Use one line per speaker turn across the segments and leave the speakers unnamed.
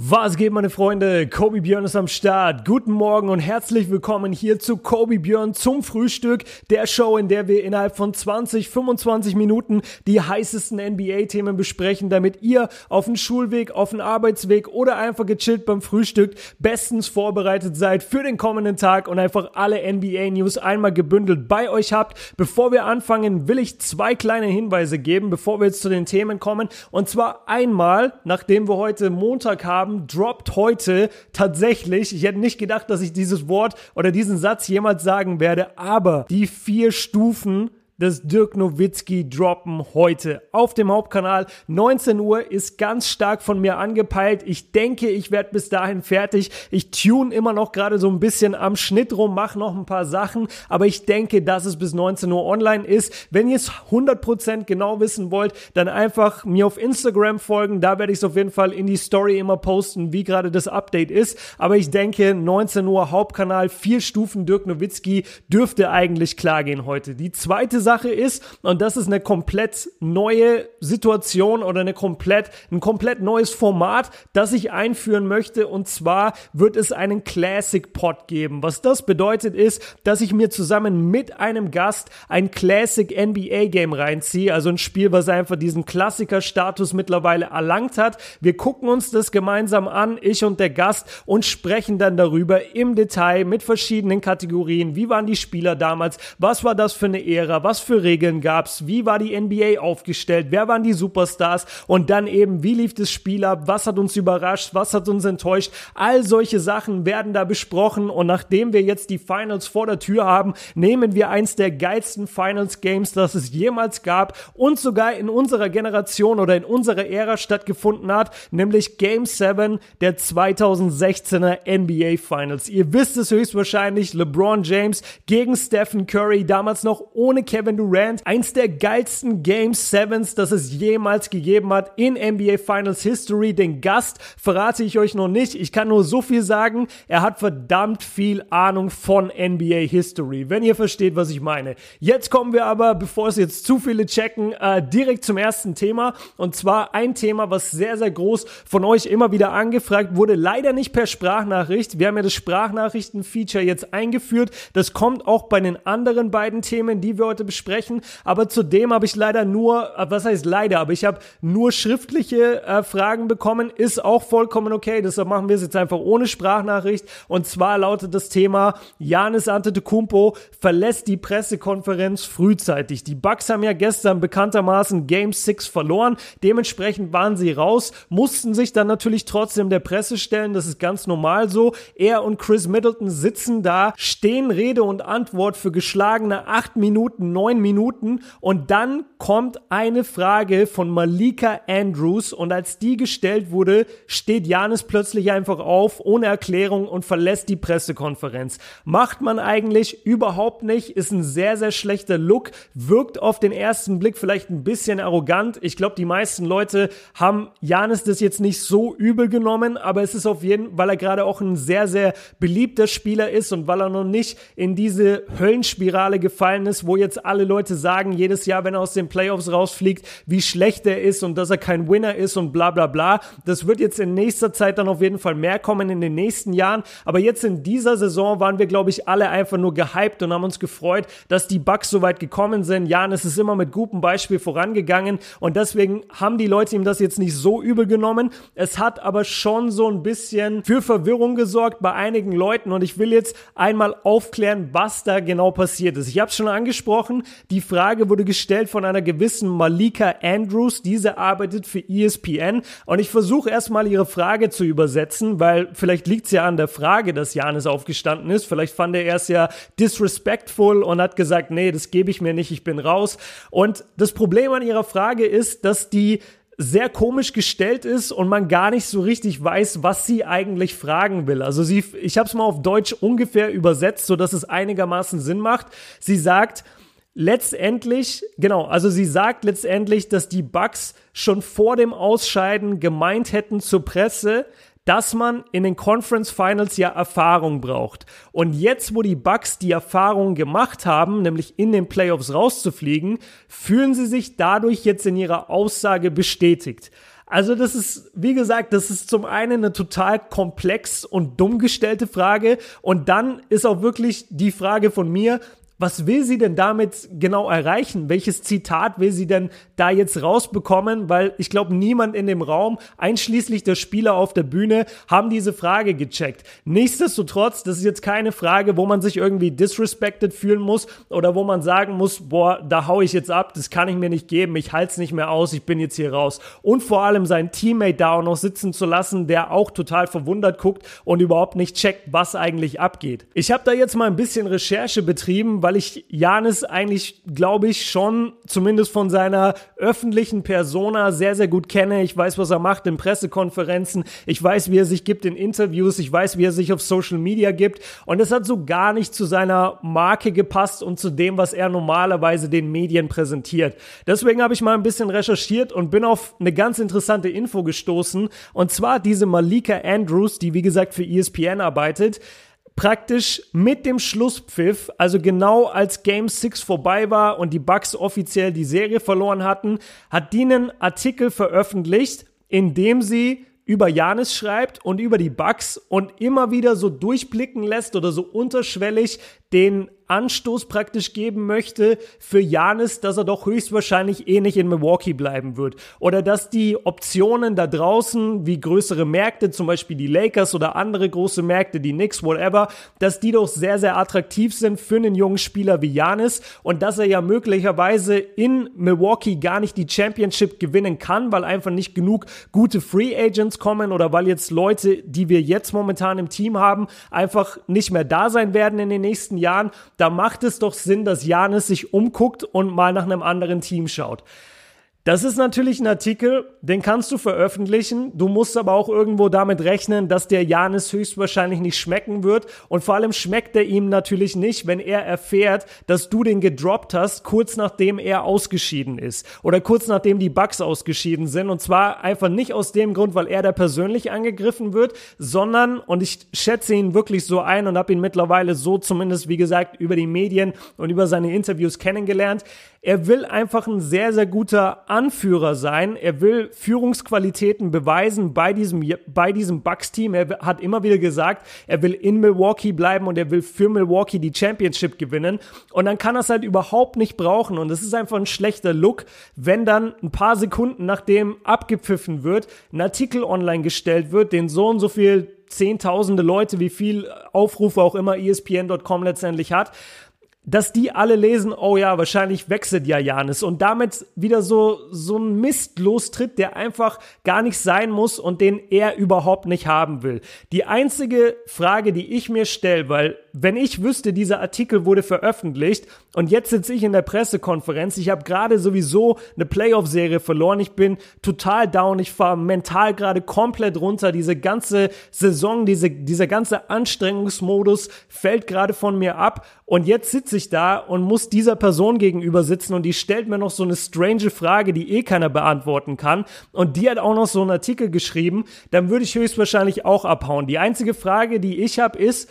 Was geht, meine Freunde? Kobe Björn ist am Start. Guten Morgen und herzlich willkommen hier zu Kobe Björn zum Frühstück, der Show, in der wir innerhalb von 20, 25 Minuten die heißesten NBA-Themen besprechen, damit ihr auf dem Schulweg, auf dem Arbeitsweg oder einfach gechillt beim Frühstück bestens vorbereitet seid für den kommenden Tag und einfach alle NBA-News einmal gebündelt bei euch habt. Bevor wir anfangen, will ich zwei kleine Hinweise geben, bevor wir jetzt zu den Themen kommen. Und zwar einmal, nachdem wir heute Montag haben, haben, droppt heute tatsächlich, ich hätte nicht gedacht, dass ich dieses Wort oder diesen Satz jemals sagen werde, aber die vier Stufen des Dirk Nowitzki droppen heute auf dem Hauptkanal. 19 Uhr ist ganz stark von mir angepeilt. Ich denke, ich werde bis dahin fertig. Ich tune immer noch gerade so ein bisschen am Schnitt rum, mache noch ein paar Sachen, aber ich denke, dass es bis 19 Uhr online ist. Wenn ihr es 100% genau wissen wollt, dann einfach mir auf Instagram folgen. Da werde ich es auf jeden Fall in die Story immer posten, wie gerade das Update ist. Aber ich denke, 19 Uhr Hauptkanal, vier Stufen Dirk Nowitzki dürfte eigentlich klar gehen heute. Die zweite Sache ist, und das ist eine komplett neue Situation oder eine komplett, ein komplett neues Format, das ich einführen möchte. Und zwar wird es einen Classic Pod geben. Was das bedeutet ist, dass ich mir zusammen mit einem Gast ein Classic NBA Game reinziehe. Also ein Spiel, was einfach diesen Klassiker-Status mittlerweile erlangt hat. Wir gucken uns das gemeinsam an, ich und der Gast, und sprechen dann darüber im Detail mit verschiedenen Kategorien. Wie waren die Spieler damals? Was war das für eine Ära? Was was für Regeln gab's, wie war die NBA aufgestellt, wer waren die Superstars? Und dann eben, wie lief das Spiel ab, was hat uns überrascht, was hat uns enttäuscht. All solche Sachen werden da besprochen. Und nachdem wir jetzt die Finals vor der Tür haben, nehmen wir eins der geilsten Finals Games, das es jemals gab und sogar in unserer Generation oder in unserer Ära stattgefunden hat, nämlich Game 7 der 2016er NBA Finals. Ihr wisst es höchstwahrscheinlich, LeBron James gegen Stephen Curry, damals noch ohne Kevin Kevin Durant. Eins der geilsten Game Sevens, das es jemals gegeben hat in NBA Finals History. Den Gast verrate ich euch noch nicht. Ich kann nur so viel sagen. Er hat verdammt viel Ahnung von NBA History, wenn ihr versteht, was ich meine. Jetzt kommen wir aber, bevor es jetzt zu viele checken, äh, direkt zum ersten Thema. Und zwar ein Thema, was sehr, sehr groß von euch immer wieder angefragt wurde. Leider nicht per Sprachnachricht. Wir haben ja das Sprachnachrichten-Feature jetzt eingeführt. Das kommt auch bei den anderen beiden Themen, die wir heute besprechen besprechen. Aber zudem habe ich leider nur, äh, was heißt leider, aber ich habe nur schriftliche äh, Fragen bekommen. Ist auch vollkommen okay. Deshalb machen wir es jetzt einfach ohne Sprachnachricht. Und zwar lautet das Thema, Janis Antetokounmpo verlässt die Pressekonferenz frühzeitig. Die Bucks haben ja gestern bekanntermaßen Game 6 verloren. Dementsprechend waren sie raus, mussten sich dann natürlich trotzdem der Presse stellen. Das ist ganz normal so. Er und Chris Middleton sitzen da, stehen Rede und Antwort für geschlagene 8 Minuten neun Minuten und dann kommt eine Frage von Malika Andrews und als die gestellt wurde, steht Janis plötzlich einfach auf, ohne Erklärung und verlässt die Pressekonferenz. Macht man eigentlich überhaupt nicht, ist ein sehr, sehr schlechter Look, wirkt auf den ersten Blick vielleicht ein bisschen arrogant. Ich glaube, die meisten Leute haben Janis das jetzt nicht so übel genommen, aber es ist auf jeden, Fall, weil er gerade auch ein sehr, sehr beliebter Spieler ist und weil er noch nicht in diese Höllenspirale gefallen ist, wo jetzt alle Leute sagen jedes Jahr, wenn er aus den Playoffs rausfliegt, wie schlecht er ist und dass er kein Winner ist und bla bla bla. Das wird jetzt in nächster Zeit dann auf jeden Fall mehr kommen in den nächsten Jahren. Aber jetzt in dieser Saison waren wir, glaube ich, alle einfach nur gehypt und haben uns gefreut, dass die Bucks so weit gekommen sind. Jan, es ist immer mit gutem Beispiel vorangegangen und deswegen haben die Leute ihm das jetzt nicht so übel genommen. Es hat aber schon so ein bisschen für Verwirrung gesorgt bei einigen Leuten und ich will jetzt einmal aufklären, was da genau passiert ist. Ich habe es schon angesprochen, die Frage wurde gestellt von einer gewissen Malika Andrews. Diese arbeitet für ESPN. Und ich versuche erstmal ihre Frage zu übersetzen, weil vielleicht liegt es ja an der Frage, dass Janis aufgestanden ist. Vielleicht fand er erst ja disrespectful und hat gesagt, nee, das gebe ich mir nicht, ich bin raus. Und das Problem an ihrer Frage ist, dass die sehr komisch gestellt ist und man gar nicht so richtig weiß, was sie eigentlich fragen will. Also sie, ich habe es mal auf Deutsch ungefähr übersetzt, so dass es einigermaßen Sinn macht. Sie sagt, letztendlich, genau, also sie sagt letztendlich, dass die Bucks schon vor dem Ausscheiden gemeint hätten zur Presse, dass man in den Conference Finals ja Erfahrung braucht. Und jetzt, wo die Bucks die Erfahrung gemacht haben, nämlich in den Playoffs rauszufliegen, fühlen sie sich dadurch jetzt in ihrer Aussage bestätigt. Also das ist, wie gesagt, das ist zum einen eine total komplex und dumm gestellte Frage und dann ist auch wirklich die Frage von mir, was will sie denn damit genau erreichen? Welches Zitat will sie denn da jetzt rausbekommen? Weil ich glaube, niemand in dem Raum, einschließlich der Spieler auf der Bühne, haben diese Frage gecheckt. Nichtsdestotrotz, das ist jetzt keine Frage, wo man sich irgendwie disrespected fühlen muss oder wo man sagen muss, boah, da hau ich jetzt ab, das kann ich mir nicht geben, ich halte es nicht mehr aus, ich bin jetzt hier raus. Und vor allem seinen Teammate da auch noch sitzen zu lassen, der auch total verwundert guckt und überhaupt nicht checkt, was eigentlich abgeht. Ich habe da jetzt mal ein bisschen Recherche betrieben, weil ich Janis eigentlich, glaube ich, schon zumindest von seiner öffentlichen Persona sehr, sehr gut kenne. Ich weiß, was er macht in Pressekonferenzen. Ich weiß, wie er sich gibt in Interviews. Ich weiß, wie er sich auf Social Media gibt. Und es hat so gar nicht zu seiner Marke gepasst und zu dem, was er normalerweise den Medien präsentiert. Deswegen habe ich mal ein bisschen recherchiert und bin auf eine ganz interessante Info gestoßen. Und zwar diese Malika Andrews, die wie gesagt für ESPN arbeitet praktisch mit dem Schlusspfiff, also genau als Game 6 vorbei war und die Bucks offiziell die Serie verloren hatten, hat die einen Artikel veröffentlicht, in dem sie über Janis schreibt und über die Bucks und immer wieder so durchblicken lässt oder so unterschwellig den Anstoß praktisch geben möchte für Janis, dass er doch höchstwahrscheinlich eh nicht in Milwaukee bleiben wird. Oder dass die Optionen da draußen, wie größere Märkte, zum Beispiel die Lakers oder andere große Märkte, die Knicks, whatever, dass die doch sehr, sehr attraktiv sind für einen jungen Spieler wie Janis und dass er ja möglicherweise in Milwaukee gar nicht die Championship gewinnen kann, weil einfach nicht genug gute Free Agents kommen oder weil jetzt Leute, die wir jetzt momentan im Team haben, einfach nicht mehr da sein werden in den nächsten Jahren da macht es doch Sinn, dass Janis sich umguckt und mal nach einem anderen Team schaut. Das ist natürlich ein Artikel, den kannst du veröffentlichen. Du musst aber auch irgendwo damit rechnen, dass der Janis höchstwahrscheinlich nicht schmecken wird. Und vor allem schmeckt er ihm natürlich nicht, wenn er erfährt, dass du den gedroppt hast, kurz nachdem er ausgeschieden ist. Oder kurz nachdem die Bugs ausgeschieden sind. Und zwar einfach nicht aus dem Grund, weil er da persönlich angegriffen wird, sondern, und ich schätze ihn wirklich so ein und habe ihn mittlerweile so zumindest, wie gesagt, über die Medien und über seine Interviews kennengelernt. Er will einfach ein sehr, sehr guter Anführer sein. Er will Führungsqualitäten beweisen bei diesem, bei diesem Bucks-Team. Er hat immer wieder gesagt, er will in Milwaukee bleiben und er will für Milwaukee die Championship gewinnen. Und dann kann er es halt überhaupt nicht brauchen. Und es ist einfach ein schlechter Look, wenn dann ein paar Sekunden nachdem abgepfiffen wird, ein Artikel online gestellt wird, den so und so viel Zehntausende Leute, wie viel Aufrufe auch immer ESPN.com letztendlich hat, dass die alle lesen, oh ja, wahrscheinlich wechselt ja Janis und damit wieder so, so ein Mist lostritt, der einfach gar nicht sein muss und den er überhaupt nicht haben will. Die einzige Frage, die ich mir stelle, weil wenn ich wüsste, dieser Artikel wurde veröffentlicht und jetzt sitze ich in der Pressekonferenz, ich habe gerade sowieso eine Playoff-Serie verloren, ich bin total down, ich fahre mental gerade komplett runter, diese ganze Saison, diese, dieser ganze Anstrengungsmodus fällt gerade von mir ab und jetzt sitze ich da und muss dieser Person gegenüber sitzen und die stellt mir noch so eine strange Frage, die eh keiner beantworten kann und die hat auch noch so einen Artikel geschrieben, dann würde ich höchstwahrscheinlich auch abhauen. Die einzige Frage, die ich habe, ist,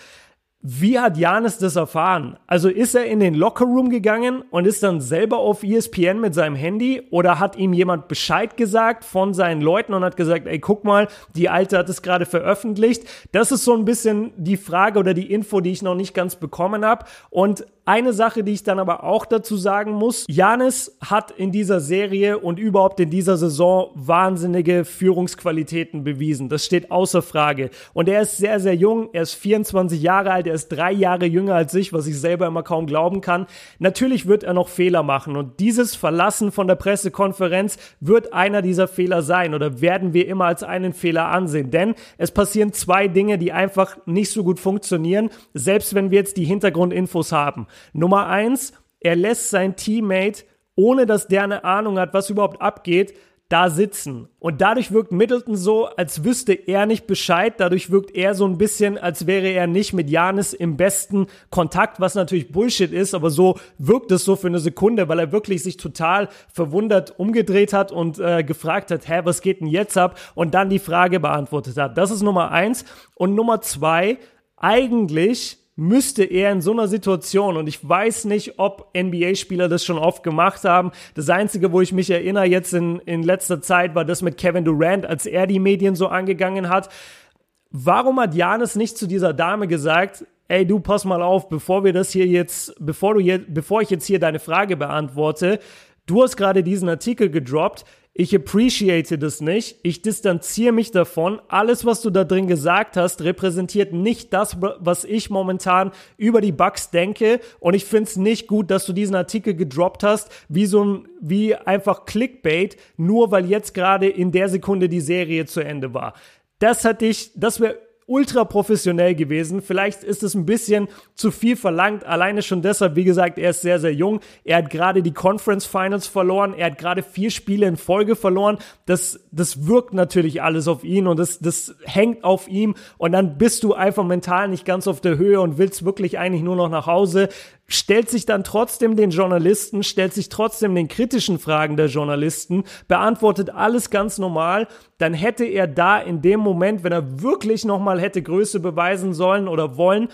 wie hat Janis das erfahren? Also ist er in den Lockerroom gegangen und ist dann selber auf ESPN mit seinem Handy oder hat ihm jemand Bescheid gesagt von seinen Leuten und hat gesagt, ey, guck mal, die Alte hat es gerade veröffentlicht. Das ist so ein bisschen die Frage oder die Info, die ich noch nicht ganz bekommen habe. Und eine Sache, die ich dann aber auch dazu sagen muss, Janis hat in dieser Serie und überhaupt in dieser Saison wahnsinnige Führungsqualitäten bewiesen. Das steht außer Frage. Und er ist sehr, sehr jung. Er ist 24 Jahre alt. Er ist drei Jahre jünger als ich, was ich selber immer kaum glauben kann. Natürlich wird er noch Fehler machen. Und dieses Verlassen von der Pressekonferenz wird einer dieser Fehler sein oder werden wir immer als einen Fehler ansehen. Denn es passieren zwei Dinge, die einfach nicht so gut funktionieren, selbst wenn wir jetzt die Hintergrundinfos haben. Nummer eins, er lässt sein Teammate, ohne dass der eine Ahnung hat, was überhaupt abgeht, da sitzen. Und dadurch wirkt Middleton so, als wüsste er nicht Bescheid. Dadurch wirkt er so ein bisschen, als wäre er nicht mit Janis im besten Kontakt, was natürlich Bullshit ist, aber so wirkt es so für eine Sekunde, weil er wirklich sich total verwundert umgedreht hat und äh, gefragt hat, hä, was geht denn jetzt ab? Und dann die Frage beantwortet hat. Das ist Nummer eins. Und Nummer zwei, eigentlich müsste er in so einer Situation, und ich weiß nicht, ob NBA-Spieler das schon oft gemacht haben, das Einzige, wo ich mich erinnere jetzt in, in letzter Zeit, war das mit Kevin Durant, als er die Medien so angegangen hat. Warum hat Janis nicht zu dieser Dame gesagt, ey du pass mal auf, bevor wir das hier jetzt, bevor du jetzt, bevor ich jetzt hier deine Frage beantworte, du hast gerade diesen Artikel gedroppt, ich appreciate das nicht, ich distanziere mich davon. Alles, was du da drin gesagt hast, repräsentiert nicht das, was ich momentan über die Bugs denke. Und ich finde es nicht gut, dass du diesen Artikel gedroppt hast, wie so ein, wie einfach Clickbait, nur weil jetzt gerade in der Sekunde die Serie zu Ende war. Das hatte ich, das wäre ultra professionell gewesen. Vielleicht ist es ein bisschen zu viel verlangt. Alleine schon deshalb, wie gesagt, er ist sehr, sehr jung. Er hat gerade die Conference Finals verloren. Er hat gerade vier Spiele in Folge verloren. Das, das wirkt natürlich alles auf ihn und das, das hängt auf ihm. Und dann bist du einfach mental nicht ganz auf der Höhe und willst wirklich eigentlich nur noch nach Hause stellt sich dann trotzdem den Journalisten, stellt sich trotzdem den kritischen Fragen der Journalisten, beantwortet alles ganz normal, dann hätte er da in dem Moment, wenn er wirklich nochmal hätte Größe beweisen sollen oder wollen,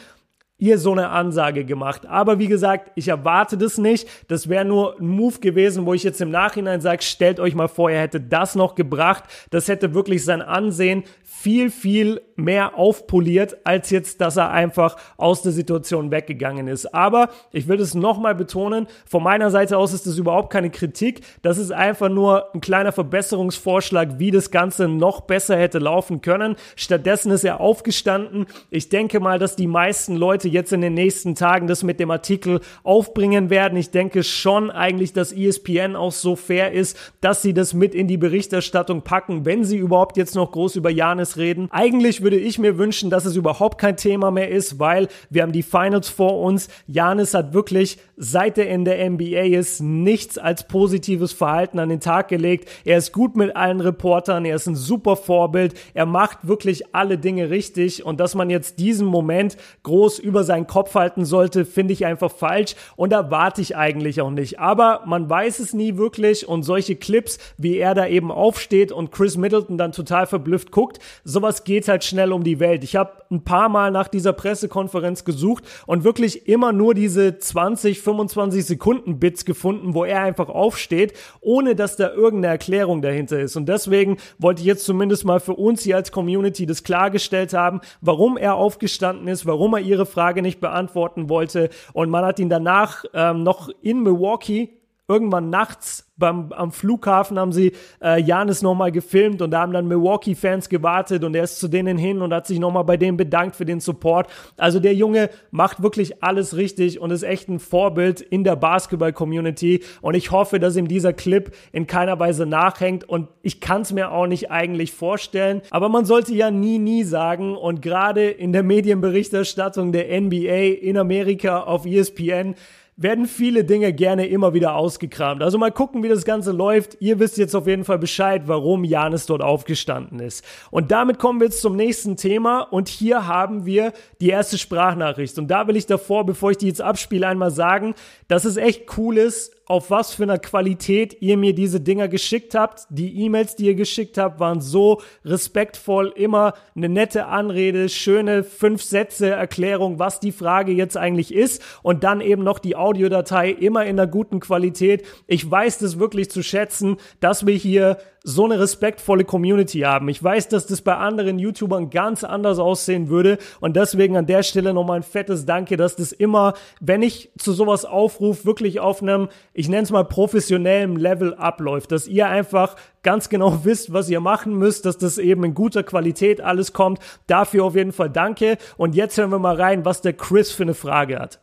ihr so eine Ansage gemacht. Aber wie gesagt, ich erwarte das nicht. Das wäre nur ein Move gewesen, wo ich jetzt im Nachhinein sage, stellt euch mal vor, er hätte das noch gebracht. Das hätte wirklich sein Ansehen viel, viel mehr aufpoliert, als jetzt, dass er einfach aus der Situation weggegangen ist. Aber ich will es nochmal betonen, von meiner Seite aus ist das überhaupt keine Kritik. Das ist einfach nur ein kleiner Verbesserungsvorschlag, wie das Ganze noch besser hätte laufen können. Stattdessen ist er aufgestanden. Ich denke mal, dass die meisten Leute jetzt in den nächsten Tagen das mit dem Artikel aufbringen werden. Ich denke schon eigentlich, dass ESPN auch so fair ist, dass sie das mit in die Berichterstattung packen, wenn sie überhaupt jetzt noch groß über Janis reden. Eigentlich würde ich mir wünschen, dass es überhaupt kein Thema mehr ist, weil wir haben die Finals vor uns. Janis hat wirklich, seit er in der NBA ist, nichts als positives Verhalten an den Tag gelegt. Er ist gut mit allen Reportern, er ist ein super Vorbild, er macht wirklich alle Dinge richtig und dass man jetzt diesen Moment groß über seinen Kopf halten sollte, finde ich einfach falsch und da warte ich eigentlich auch nicht. Aber man weiß es nie wirklich und solche Clips, wie er da eben aufsteht und Chris Middleton dann total verblüfft guckt, sowas geht halt schnell um die Welt. Ich habe ein paar Mal nach dieser Pressekonferenz gesucht und wirklich immer nur diese 20, 25 Sekunden Bits gefunden, wo er einfach aufsteht, ohne dass da irgendeine Erklärung dahinter ist. Und deswegen wollte ich jetzt zumindest mal für uns hier als Community das klargestellt haben, warum er aufgestanden ist, warum er ihre Frage nicht beantworten wollte. Und man hat ihn danach ähm, noch in Milwaukee irgendwann nachts beim, am Flughafen haben sie äh, Janis nochmal gefilmt und da haben dann Milwaukee-Fans gewartet und er ist zu denen hin und hat sich nochmal bei denen bedankt für den Support. Also der Junge macht wirklich alles richtig und ist echt ein Vorbild in der Basketball-Community und ich hoffe, dass ihm dieser Clip in keiner Weise nachhängt und ich kann es mir auch nicht eigentlich vorstellen, aber man sollte ja nie, nie sagen und gerade in der Medienberichterstattung der NBA in Amerika auf ESPN werden viele Dinge gerne immer wieder ausgekramt. Also mal gucken, wie das Ganze läuft. Ihr wisst jetzt auf jeden Fall Bescheid, warum Janis dort aufgestanden ist. Und damit kommen wir jetzt zum nächsten Thema. Und hier haben wir die erste Sprachnachricht. Und da will ich davor, bevor ich die jetzt abspiele, einmal sagen, dass es echt cool ist, auf was für einer Qualität ihr mir diese Dinger geschickt habt. Die E-Mails, die ihr geschickt habt, waren so respektvoll, immer eine nette Anrede, schöne fünf Sätze Erklärung, was die Frage jetzt eigentlich ist und dann eben noch die Audiodatei immer in einer guten Qualität. Ich weiß das wirklich zu schätzen, dass wir hier so eine respektvolle Community haben. Ich weiß, dass das bei anderen YouTubern ganz anders aussehen würde und deswegen an der Stelle nochmal ein fettes Danke, dass das immer, wenn ich zu sowas aufrufe, wirklich auf einem, ich nenne es mal professionellen Level abläuft, dass ihr einfach ganz genau wisst, was ihr machen müsst, dass das eben in guter Qualität alles kommt. Dafür auf jeden Fall danke und jetzt hören wir mal rein, was der Chris für eine Frage hat.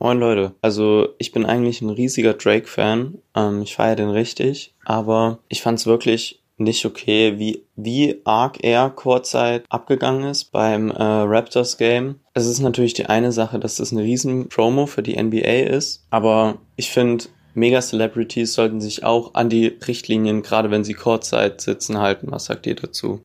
Moin Leute, also ich bin eigentlich ein riesiger Drake-Fan. Ähm, ich feiere den richtig, aber ich fand es wirklich nicht okay, wie, wie arg er kurzzeit abgegangen ist beim äh, Raptors Game. Es ist natürlich die eine Sache, dass das eine riesen Promo für die NBA ist, aber ich finde, Mega-Celebrities sollten sich auch an die Richtlinien, gerade wenn sie kurzzeit sitzen, halten. Was sagt ihr dazu?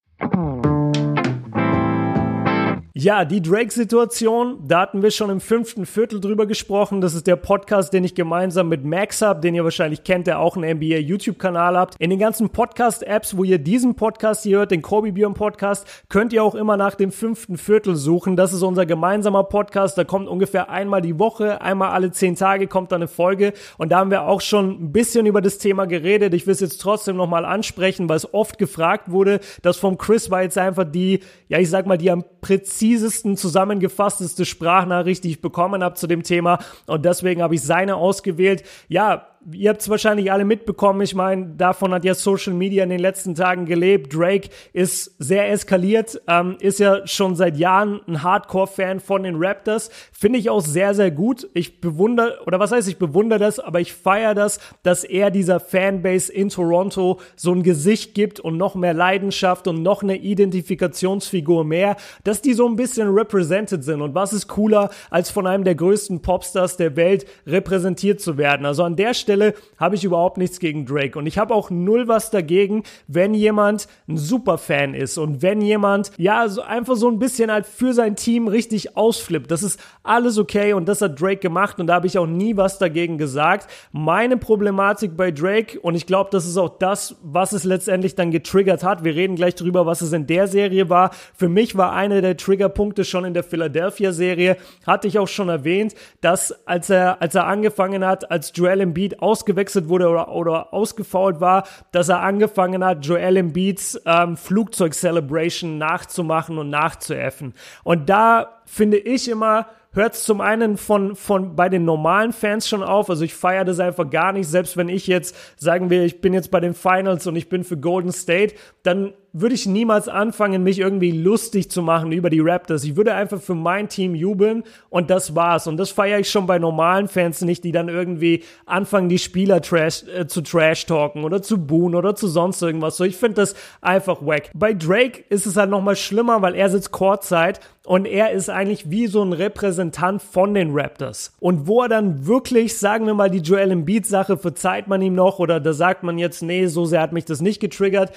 Ja, die Drake-Situation, da hatten wir schon im fünften Viertel drüber gesprochen. Das ist der Podcast, den ich gemeinsam mit Max habe, den ihr wahrscheinlich kennt, der auch einen NBA YouTube-Kanal habt. In den ganzen Podcast-Apps, wo ihr diesen Podcast hier hört, den Kobe Björn Podcast, könnt ihr auch immer nach dem fünften Viertel suchen. Das ist unser gemeinsamer Podcast. Da kommt ungefähr einmal die Woche, einmal alle zehn Tage kommt da eine Folge. Und da haben wir auch schon ein bisschen über das Thema geredet. Ich will es jetzt trotzdem nochmal ansprechen, weil es oft gefragt wurde. Das vom Chris war jetzt einfach die, ja, ich sag mal, die am präzisen präzisesten, zusammengefassteste Sprachnachricht, die ich bekommen habe zu dem Thema. Und deswegen habe ich seine ausgewählt. Ja, ihr habt es wahrscheinlich alle mitbekommen. Ich meine, davon hat ja Social Media in den letzten Tagen gelebt. Drake ist sehr eskaliert, ähm, ist ja schon seit Jahren ein Hardcore-Fan von den Raptors. Finde ich auch sehr, sehr gut. Ich bewundere, oder was heißt, ich bewundere das, aber ich feiere das, dass er dieser Fanbase in Toronto so ein Gesicht gibt und noch mehr Leidenschaft und noch eine Identifikationsfigur mehr, dass die so ein bisschen represented sind. Und was ist cooler, als von einem der größten Popstars der Welt repräsentiert zu werden? Also an der Stelle Stelle habe ich überhaupt nichts gegen Drake. Und ich habe auch null was dagegen, wenn jemand ein Superfan ist und wenn jemand, ja, so einfach so ein bisschen halt für sein Team richtig ausflippt. Das ist alles okay und das hat Drake gemacht und da habe ich auch nie was dagegen gesagt. Meine Problematik bei Drake, und ich glaube, das ist auch das, was es letztendlich dann getriggert hat. Wir reden gleich drüber, was es in der Serie war. Für mich war einer der Triggerpunkte schon in der Philadelphia-Serie, hatte ich auch schon erwähnt, dass als er, als er angefangen hat, als Joel Embiid ausgewechselt wurde oder, oder ausgefault war, dass er angefangen hat, Joel Embiids ähm, Flugzeug-Celebration nachzumachen und nachzuäffen. Und da finde ich immer, hört es zum einen von, von bei den normalen Fans schon auf. Also ich feiere das einfach gar nicht. Selbst wenn ich jetzt, sagen wir, ich bin jetzt bei den Finals und ich bin für Golden State, dann würde ich niemals anfangen, mich irgendwie lustig zu machen über die Raptors. Ich würde einfach für mein Team jubeln und das war's. Und das feiere ich schon bei normalen Fans nicht, die dann irgendwie anfangen, die Spieler trash, äh, zu trash talken oder zu buhen oder zu sonst irgendwas. So, ich finde das einfach wack. Bei Drake ist es halt nochmal schlimmer, weil er sitzt Courtside und er ist eigentlich wie so ein Repräsentant von den Raptors. Und wo er dann wirklich, sagen wir mal, die Joel Embiid Sache verzeiht man ihm noch oder da sagt man jetzt, nee, so sehr hat mich das nicht getriggert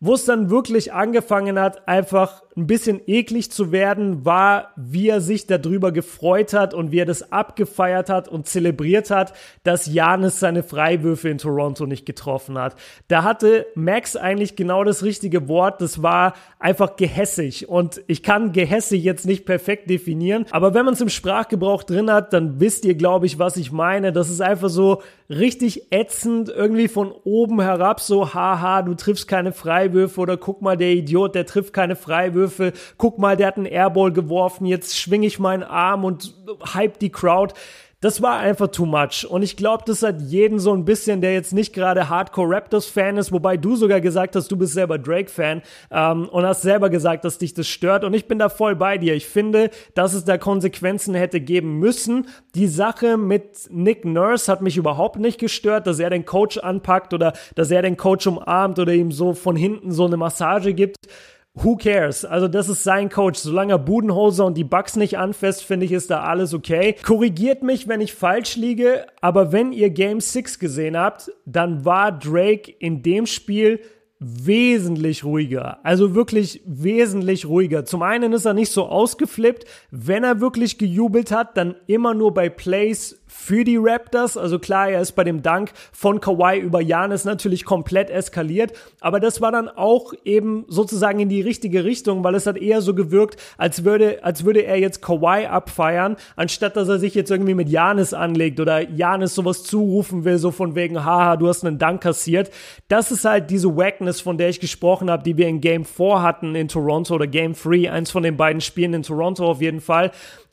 wo es dann wirklich angefangen hat, einfach ein bisschen eklig zu werden, war, wie er sich darüber gefreut hat und wie er das abgefeiert hat und zelebriert hat, dass Janis seine Freiwürfe in Toronto nicht getroffen hat. Da hatte Max eigentlich genau das richtige Wort. Das war einfach gehässig. Und ich kann gehässig jetzt nicht perfekt definieren, aber wenn man es im Sprachgebrauch drin hat, dann wisst ihr, glaube ich, was ich meine. Das ist einfach so richtig ätzend, irgendwie von oben herab, so, haha, du triffst keine Freiwürfe oder guck mal, der Idiot, der trifft keine Freiwürfe Würfel. Guck mal, der hat einen Airball geworfen. Jetzt schwinge ich meinen Arm und hype die Crowd. Das war einfach too much. Und ich glaube, das hat jeden so ein bisschen, der jetzt nicht gerade Hardcore Raptors-Fan ist, wobei du sogar gesagt hast, du bist selber Drake-Fan ähm, und hast selber gesagt, dass dich das stört. Und ich bin da voll bei dir. Ich finde, dass es da Konsequenzen hätte geben müssen. Die Sache mit Nick Nurse hat mich überhaupt nicht gestört, dass er den Coach anpackt oder dass er den Coach umarmt oder ihm so von hinten so eine Massage gibt. Who cares? Also das ist sein Coach. Solange er Budenholzer und die Bugs nicht anfasst, finde ich, ist da alles okay. Korrigiert mich, wenn ich falsch liege, aber wenn ihr Game 6 gesehen habt, dann war Drake in dem Spiel wesentlich ruhiger. Also wirklich wesentlich ruhiger. Zum einen ist er nicht so ausgeflippt. Wenn er wirklich gejubelt hat, dann immer nur bei Plays für die Raptors. Also klar, er ist bei dem Dank von Kawhi über Janis natürlich komplett eskaliert, aber das war dann auch eben sozusagen in die richtige Richtung, weil es hat eher so gewirkt, als würde, als würde er jetzt Kawhi abfeiern, anstatt dass er sich jetzt irgendwie mit Janis anlegt oder Janis sowas zurufen will, so von wegen, haha, du hast einen Dank kassiert. Das ist halt diese Wackness, von der ich gesprochen habe, die wir in Game 4 hatten in Toronto oder Game 3, eins von den beiden Spielen in Toronto auf jeden Fall.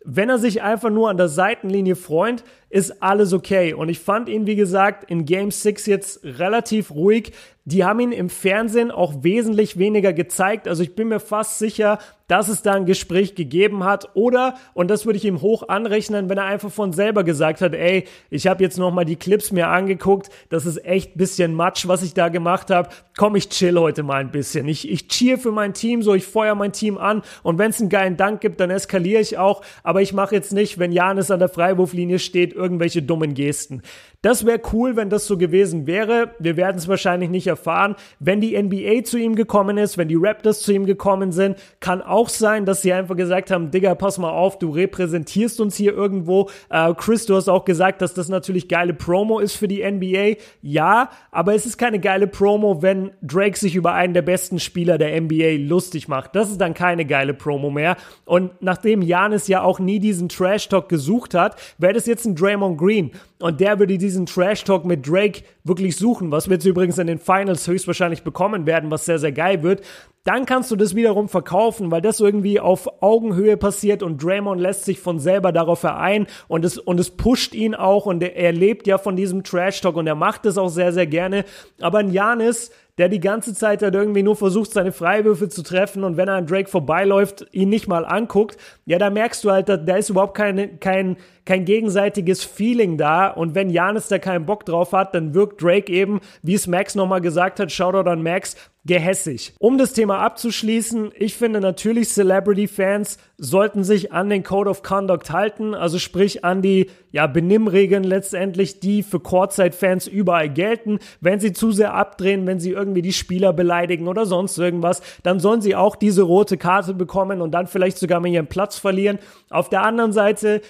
Wenn er sich einfach nur an der Seitenlinie freut, ist alles okay. Und ich fand ihn, wie gesagt, in Game 6 jetzt relativ ruhig. Die haben ihn im Fernsehen auch wesentlich weniger gezeigt. Also ich bin mir fast sicher, dass es da ein Gespräch gegeben hat. Oder, und das würde ich ihm hoch anrechnen, wenn er einfach von selber gesagt hat, ey, ich habe jetzt nochmal die Clips mir angeguckt. Das ist echt bisschen Matsch, was ich da gemacht habe. Komm, ich chill heute mal ein bisschen. Ich, ich cheer für mein Team, so ich feuer mein Team an. Und wenn es einen geilen Dank gibt, dann eskaliere ich auch. Aber ich mache jetzt nicht, wenn Janis an der Freiwurflinie steht, irgendwelche dummen Gesten. Das wäre cool, wenn das so gewesen wäre. Wir werden es wahrscheinlich nicht erfahren. Wenn die NBA zu ihm gekommen ist, wenn die Raptors zu ihm gekommen sind, kann auch sein, dass sie einfach gesagt haben, Digga, pass mal auf, du repräsentierst uns hier irgendwo. Äh, Chris, du hast auch gesagt, dass das natürlich geile Promo ist für die NBA. Ja, aber es ist keine geile Promo, wenn Drake sich über einen der besten Spieler der NBA lustig macht. Das ist dann keine geile Promo mehr. Und nachdem Janis ja auch nie diesen Trash-Talk gesucht hat, wäre das jetzt ein Draymond Green. Und der würde diesen Trash-Talk mit Drake wirklich suchen, was wir jetzt übrigens in den Finals höchstwahrscheinlich bekommen werden, was sehr, sehr geil wird dann kannst du das wiederum verkaufen, weil das irgendwie auf Augenhöhe passiert und Draymond lässt sich von selber darauf vereinen und es, und es pusht ihn auch und er, lebt ja von diesem Trash-Talk und er macht es auch sehr, sehr gerne. Aber ein Janis, der die ganze Zeit halt irgendwie nur versucht, seine Freiwürfe zu treffen und wenn er an Drake vorbeiläuft, ihn nicht mal anguckt, ja, da merkst du halt, da, da ist überhaupt keine, kein, kein gegenseitiges Feeling da und wenn Janis da keinen Bock drauf hat, dann wirkt Drake eben, wie es Max nochmal gesagt hat, Shoutout an Max, gehässig. Um das Thema abzuschließen, ich finde natürlich Celebrity-Fans sollten sich an den Code of Conduct halten, also sprich an die ja, Benimmregeln letztendlich, die für Courtside-Fans überall gelten. Wenn sie zu sehr abdrehen, wenn sie irgendwie die Spieler beleidigen oder sonst irgendwas, dann sollen sie auch diese rote Karte bekommen und dann vielleicht sogar mal ihren Platz verlieren. Auf der anderen Seite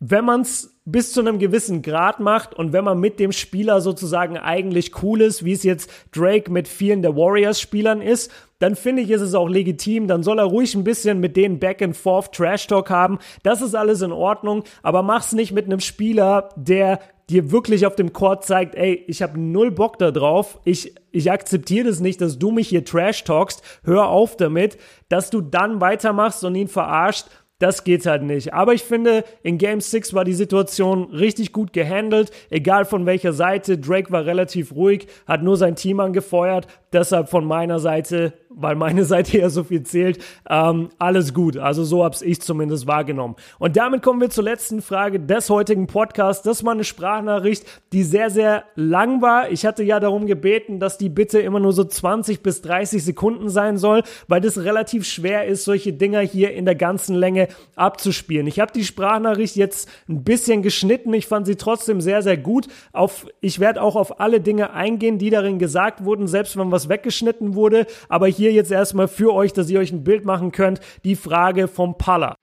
wenn man es bis zu einem gewissen Grad macht und wenn man mit dem Spieler sozusagen eigentlich cool ist, wie es jetzt Drake mit vielen der Warriors-Spielern ist, dann finde ich, ist es auch legitim. Dann soll er ruhig ein bisschen mit denen Back and Forth Trash Talk haben. Das ist alles in Ordnung, aber mach's nicht mit einem Spieler, der dir wirklich auf dem Court zeigt, ey, ich habe null Bock da drauf. Ich ich akzeptiere das nicht, dass du mich hier Trash talkst. Hör auf damit, dass du dann weitermachst und ihn verarscht das geht halt nicht. Aber ich finde, in Game 6 war die Situation richtig gut gehandelt. Egal von welcher Seite. Drake war relativ ruhig, hat nur sein Team angefeuert. Deshalb von meiner Seite weil meine Seite ja so viel zählt, ähm, alles gut. Also so habe ich zumindest wahrgenommen. Und damit kommen wir zur letzten Frage des heutigen Podcasts. Das war eine Sprachnachricht, die sehr, sehr lang war. Ich hatte ja darum gebeten, dass die bitte immer nur so 20 bis 30 Sekunden sein soll, weil das relativ schwer ist, solche Dinger hier in der ganzen Länge abzuspielen. Ich habe die Sprachnachricht jetzt ein bisschen geschnitten. Ich fand sie trotzdem sehr, sehr gut. Auf, ich werde auch auf alle Dinge eingehen, die darin gesagt wurden, selbst wenn was weggeschnitten wurde. Aber hier hier jetzt erstmal für euch, dass ihr euch ein Bild machen könnt, die Frage vom Palla.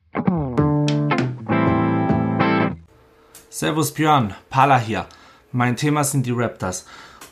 Servus Björn, Palla hier. Mein Thema sind die Raptors.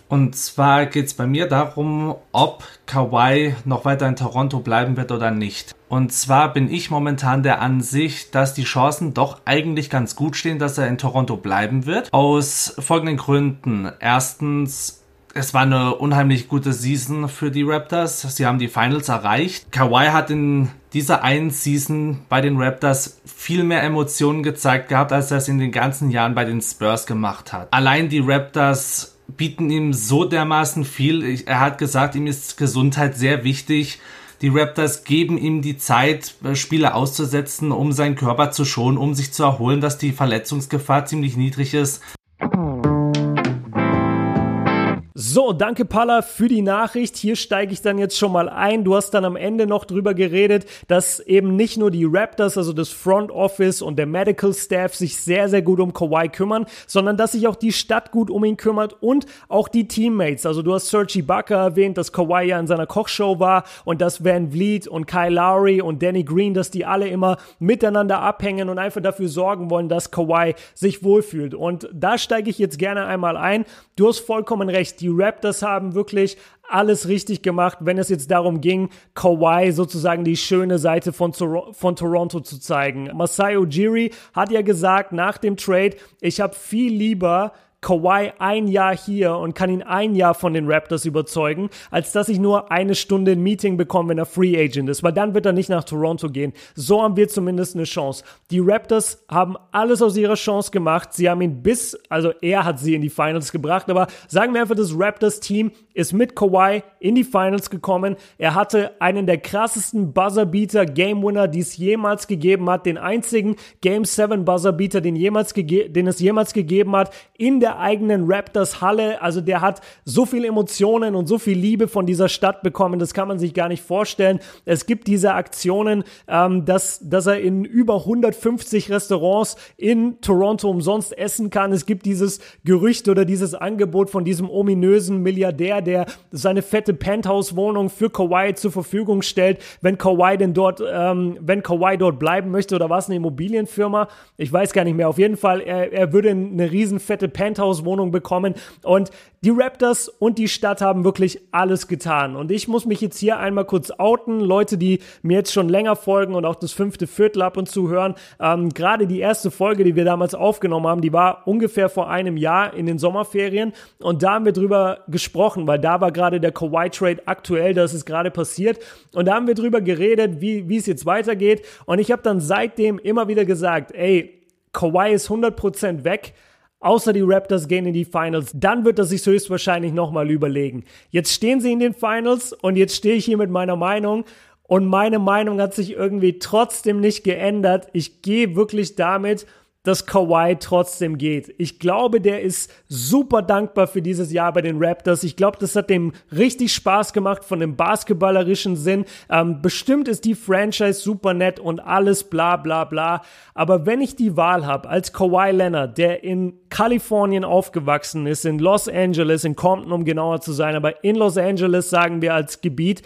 Und zwar geht es bei mir darum, ob Kawhi noch weiter in Toronto bleiben wird oder nicht. Und zwar bin ich momentan der Ansicht, dass die Chancen doch eigentlich ganz gut stehen, dass er in Toronto bleiben wird. Aus folgenden Gründen. Erstens, es war eine unheimlich gute Season für die Raptors. Sie haben die Finals erreicht. Kawhi hat in dieser einen Season bei den Raptors viel mehr Emotionen gezeigt gehabt, als er es in den ganzen Jahren bei den Spurs gemacht hat. Allein die Raptors bieten ihm so dermaßen viel. Er hat gesagt, ihm ist Gesundheit sehr wichtig. Die Raptors geben ihm die Zeit, äh, Spiele auszusetzen, um seinen Körper zu schonen, um sich zu erholen, dass die Verletzungsgefahr ziemlich niedrig ist.
So, danke Palla für die Nachricht. Hier steige ich dann jetzt schon mal ein. Du hast dann am Ende noch drüber geredet, dass eben nicht nur die Raptors, also das Front Office und der Medical Staff sich sehr, sehr gut um Kawhi kümmern, sondern dass sich auch die Stadt gut um ihn kümmert und auch die Teammates. Also du hast Sergi Bucker erwähnt, dass Kawhi ja in seiner Kochshow war und dass Van Vliet und Kyle Lowry und Danny Green, dass die alle immer miteinander abhängen und einfach dafür sorgen wollen, dass Kawhi sich wohlfühlt. Und da steige ich jetzt gerne einmal ein. Du hast vollkommen recht. Die die Raptors haben wirklich alles richtig gemacht, wenn es jetzt darum ging, Kawhi sozusagen die schöne Seite von, von Toronto zu zeigen. Masai Ujiri hat ja gesagt nach dem Trade, ich habe viel lieber Kawhi ein Jahr hier und kann ihn ein Jahr von den Raptors überzeugen, als dass ich nur eine Stunde ein Meeting bekomme, wenn er Free Agent ist, weil dann wird er nicht nach Toronto gehen. So haben wir zumindest eine Chance. Die Raptors haben alles aus ihrer Chance gemacht. Sie haben ihn bis, also er hat sie in die Finals gebracht, aber sagen wir einfach, das Raptors-Team ist mit Kawhi in die Finals gekommen. Er hatte einen der krassesten Buzzerbeater Game Winner, die es jemals gegeben hat, den einzigen Game 7 Buzzerbeater, den, den es jemals gegeben hat, in der der eigenen Raptors-Halle. Also der hat so viel Emotionen und so viel Liebe von dieser Stadt bekommen, das kann man sich gar nicht vorstellen. Es gibt diese Aktionen, ähm, dass, dass er in über 150 Restaurants in Toronto umsonst essen kann. Es gibt dieses Gerücht oder dieses Angebot von diesem ominösen Milliardär, der seine fette Penthouse-Wohnung für Kawhi zur Verfügung stellt, wenn Kawhi denn dort, ähm, wenn Kawhi dort bleiben möchte oder was, eine Immobilienfirma? Ich weiß gar nicht mehr. Auf jeden Fall, er, er würde eine riesen fette Penthouse-Wohnung bekommen und die Raptors und die Stadt haben wirklich alles getan. Und ich muss mich jetzt hier einmal kurz outen. Leute, die mir jetzt schon länger folgen und auch das fünfte Viertel ab und zu hören, ähm, gerade die erste Folge, die wir damals aufgenommen haben, die war ungefähr vor einem Jahr in den Sommerferien. Und da haben wir drüber gesprochen, weil da war gerade der Kawhi-Trade aktuell, das ist gerade passiert. Und da haben wir drüber geredet, wie, es jetzt weitergeht. Und ich habe dann seitdem immer wieder gesagt, ey, Kawhi ist 100% weg. Außer die Raptors gehen in die Finals, dann wird er sich höchstwahrscheinlich nochmal überlegen. Jetzt stehen sie in den Finals und jetzt stehe ich hier mit meiner Meinung und meine Meinung hat sich irgendwie trotzdem nicht geändert. Ich gehe wirklich damit dass Kawhi trotzdem geht. Ich glaube, der ist super dankbar für dieses Jahr bei den Raptors. Ich glaube, das hat dem richtig Spaß gemacht von dem basketballerischen Sinn. Ähm, bestimmt ist die Franchise super nett und alles bla bla bla. Aber wenn ich die Wahl habe als Kawhi Leonard, der in Kalifornien aufgewachsen ist, in Los Angeles, in Compton, um genauer zu sein, aber in Los Angeles sagen wir als Gebiet,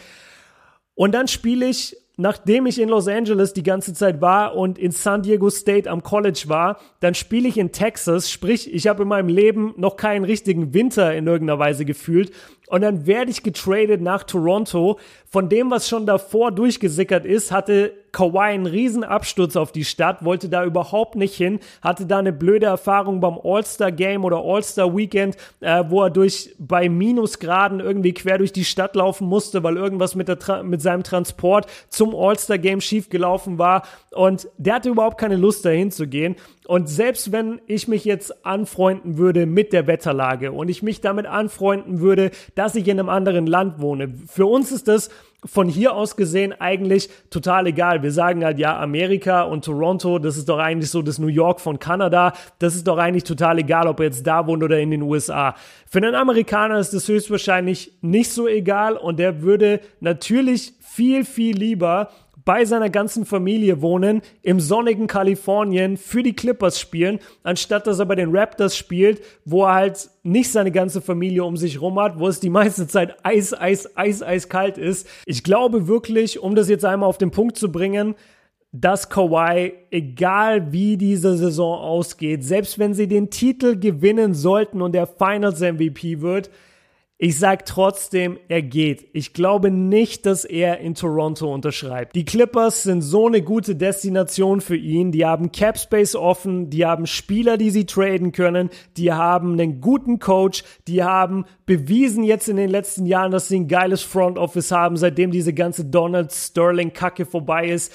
und dann spiele ich nachdem ich in Los Angeles die ganze Zeit war und in San Diego State am College war, dann spiele ich in Texas, sprich, ich habe in meinem Leben noch keinen richtigen Winter in irgendeiner Weise gefühlt und dann werde ich getradet nach Toronto. Von dem, was schon davor durchgesickert ist, hatte Kawhi einen riesen Absturz auf die Stadt, wollte da überhaupt nicht hin, hatte da eine blöde Erfahrung beim All-Star-Game oder All-Star-Weekend, äh, wo er durch bei Minusgraden irgendwie quer durch die Stadt laufen musste, weil irgendwas mit, der mit seinem Transport zum All-Star-Game schiefgelaufen war. Und der hatte überhaupt keine Lust, dahin zu gehen. Und selbst wenn ich mich jetzt anfreunden würde mit der Wetterlage und ich mich damit anfreunden würde, dass ich in einem anderen Land wohne, für uns ist das von hier aus gesehen eigentlich total egal. Wir sagen halt, ja, Amerika und Toronto, das ist doch eigentlich so das New York von Kanada. Das ist doch eigentlich total egal, ob er jetzt da wohnt oder in den USA. Für einen Amerikaner ist das höchstwahrscheinlich nicht so egal und der würde natürlich viel, viel lieber bei seiner ganzen Familie wohnen, im sonnigen Kalifornien für die Clippers spielen, anstatt dass er bei den Raptors spielt, wo er halt nicht seine ganze Familie um sich rum hat, wo es die meiste Zeit eis, eis, eis, eis kalt ist. Ich glaube wirklich, um das jetzt einmal auf den Punkt zu bringen, dass Kawhi, egal wie diese Saison ausgeht, selbst wenn sie den Titel gewinnen sollten und der Finals MVP wird, ich sag trotzdem, er geht. Ich glaube nicht, dass er in Toronto unterschreibt. Die Clippers sind so eine gute Destination für ihn. Die haben Cap Space offen, die haben Spieler, die sie traden können, die haben einen guten Coach, die haben bewiesen jetzt in den letzten Jahren, dass sie ein geiles Front Office haben, seitdem diese ganze Donald Sterling Kacke vorbei ist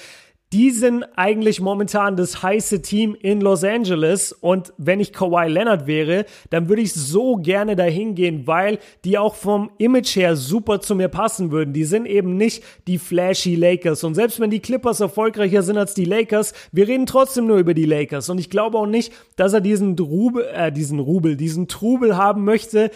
die sind eigentlich momentan das heiße Team in Los Angeles. Und wenn ich Kawhi Leonard wäre, dann würde ich so gerne dahin gehen, weil die auch vom Image her super zu mir passen würden. Die sind eben nicht die flashy Lakers. Und selbst wenn die Clippers erfolgreicher sind als die Lakers, wir reden trotzdem nur über die Lakers. Und ich glaube auch nicht, dass er diesen Rubel, äh, diesen Rubel, diesen Trubel haben möchte.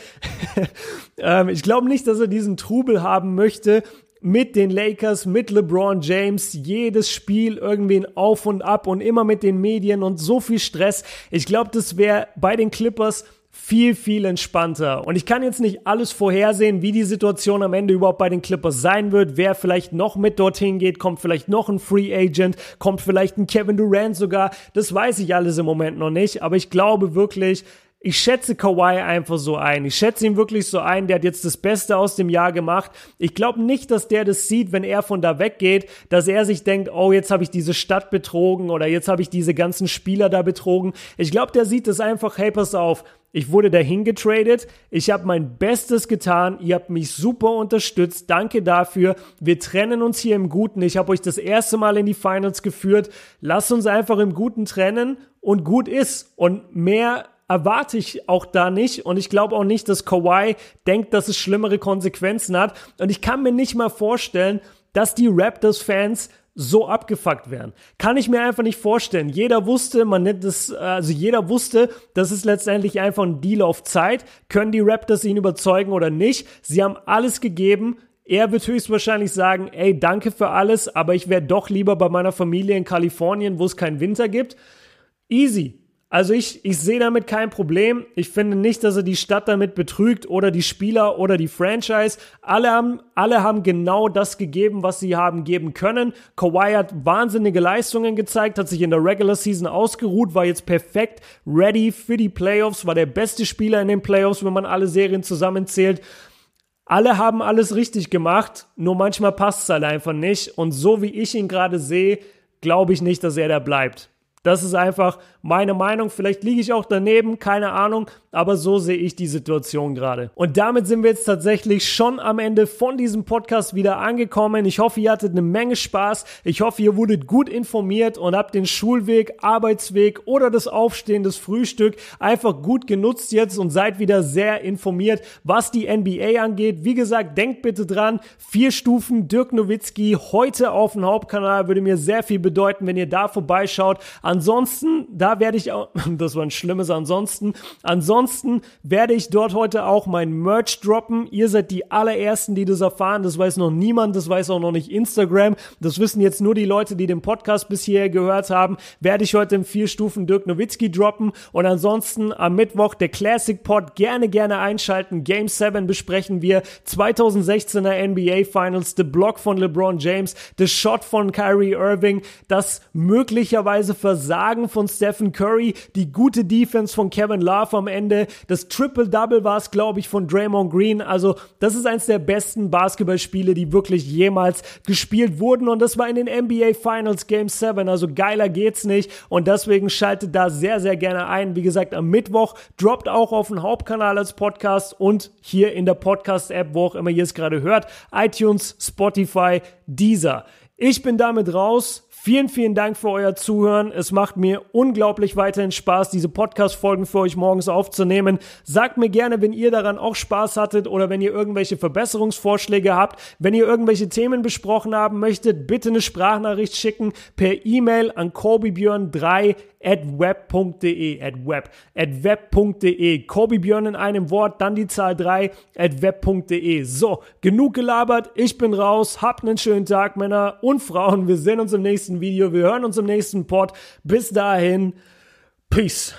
ähm, ich glaube nicht, dass er diesen Trubel haben möchte, mit den Lakers, mit LeBron James, jedes Spiel irgendwie ein Auf und Ab und immer mit den Medien und so viel Stress. Ich glaube, das wäre bei den Clippers viel, viel entspannter. Und ich kann jetzt nicht alles vorhersehen, wie die Situation am Ende überhaupt bei den Clippers sein wird, wer vielleicht noch mit dorthin geht, kommt vielleicht noch ein Free Agent, kommt vielleicht ein Kevin Durant sogar. Das weiß ich alles im Moment noch nicht, aber ich glaube wirklich, ich schätze Kawhi einfach so ein. Ich schätze ihn wirklich so ein. Der hat jetzt das Beste aus dem Jahr gemacht. Ich glaube nicht, dass der das sieht, wenn er von da weggeht, dass er sich denkt, oh, jetzt habe ich diese Stadt betrogen oder jetzt habe ich diese ganzen Spieler da betrogen. Ich glaube, der sieht das einfach, hey, pass auf. Ich wurde dahin getradet. Ich habe mein Bestes getan. Ihr habt mich super unterstützt. Danke dafür. Wir trennen uns hier im Guten. Ich habe euch das erste Mal in die Finals geführt. Lasst uns einfach im Guten trennen und gut ist. Und mehr erwarte ich auch da nicht. Und ich glaube auch nicht, dass Kawhi denkt, dass es schlimmere Konsequenzen hat. Und ich kann mir nicht mal vorstellen, dass die Raptors-Fans so abgefuckt wären. Kann ich mir einfach nicht vorstellen. Jeder wusste, man nennt es, also jeder wusste, das ist letztendlich einfach ein Deal auf Zeit. Können die Raptors ihn überzeugen oder nicht? Sie haben alles gegeben. Er wird höchstwahrscheinlich sagen, ey, danke für alles, aber ich wäre doch lieber bei meiner Familie in Kalifornien, wo es keinen Winter gibt. Easy. Also ich, ich sehe damit kein Problem. Ich finde nicht, dass er die Stadt damit betrügt oder die Spieler oder die Franchise. Alle haben, alle haben genau das gegeben, was sie haben geben können. Kawhi hat wahnsinnige Leistungen gezeigt, hat sich in der Regular Season ausgeruht, war jetzt perfekt ready für die Playoffs, war der beste Spieler in den Playoffs, wenn man alle Serien zusammenzählt. Alle haben alles richtig gemacht, nur manchmal passt es halt einfach nicht. Und so wie ich ihn gerade sehe, glaube ich nicht, dass er da bleibt. Das ist einfach meine Meinung. Vielleicht liege ich auch daneben, keine Ahnung, aber so sehe ich die Situation gerade. Und damit sind wir jetzt tatsächlich schon am Ende von diesem Podcast wieder angekommen. Ich hoffe, ihr hattet eine Menge Spaß. Ich hoffe, ihr wurdet gut informiert und habt den Schulweg, Arbeitsweg oder das Aufstehen, das Frühstück einfach gut genutzt jetzt und seid wieder sehr informiert, was die NBA angeht. Wie gesagt, denkt bitte dran, vier Stufen Dirk Nowitzki heute auf dem Hauptkanal würde mir sehr viel bedeuten, wenn ihr da vorbeischaut. Ansonsten, da werde ich auch, das war ein schlimmes Ansonsten, ansonsten werde ich dort heute auch mein Merch droppen. Ihr seid die allerersten, die das erfahren. Das weiß noch niemand, das weiß auch noch nicht Instagram. Das wissen jetzt nur die Leute, die den Podcast bis hierher gehört haben. Werde ich heute im vier Stufen Dirk Nowitzki droppen. Und ansonsten am Mittwoch der Classic Pod gerne, gerne einschalten. Game 7 besprechen wir. 2016er NBA Finals, The Block von LeBron James, The Shot von Kyrie Irving, das möglicherweise vers Versagen von Stephen Curry, die gute Defense von Kevin Love am Ende, das Triple-Double war es, glaube ich, von Draymond Green. Also, das ist eins der besten Basketballspiele, die wirklich jemals gespielt wurden. Und das war in den NBA Finals Game 7. Also, geiler geht's nicht. Und deswegen schaltet da sehr, sehr gerne ein. Wie gesagt, am Mittwoch droppt auch auf dem Hauptkanal als Podcast und hier in der Podcast-App, wo auch immer ihr es gerade hört. iTunes, Spotify, Deezer. Ich bin damit raus. Vielen, vielen Dank für euer Zuhören. Es macht mir unglaublich weiterhin Spaß, diese Podcast-Folgen für euch morgens aufzunehmen. Sagt mir gerne, wenn ihr daran auch Spaß hattet oder wenn ihr irgendwelche Verbesserungsvorschläge habt. Wenn ihr irgendwelche Themen besprochen haben möchtet, bitte eine Sprachnachricht schicken per E-Mail an korbibjörn3 at web.de, at web, at web.de. Kobi Björn in einem Wort, dann die Zahl 3, at web.de. So, genug gelabert, ich bin raus, habt einen schönen Tag, Männer und Frauen. Wir sehen uns im nächsten Video, wir hören uns im nächsten Pod. Bis dahin, Peace.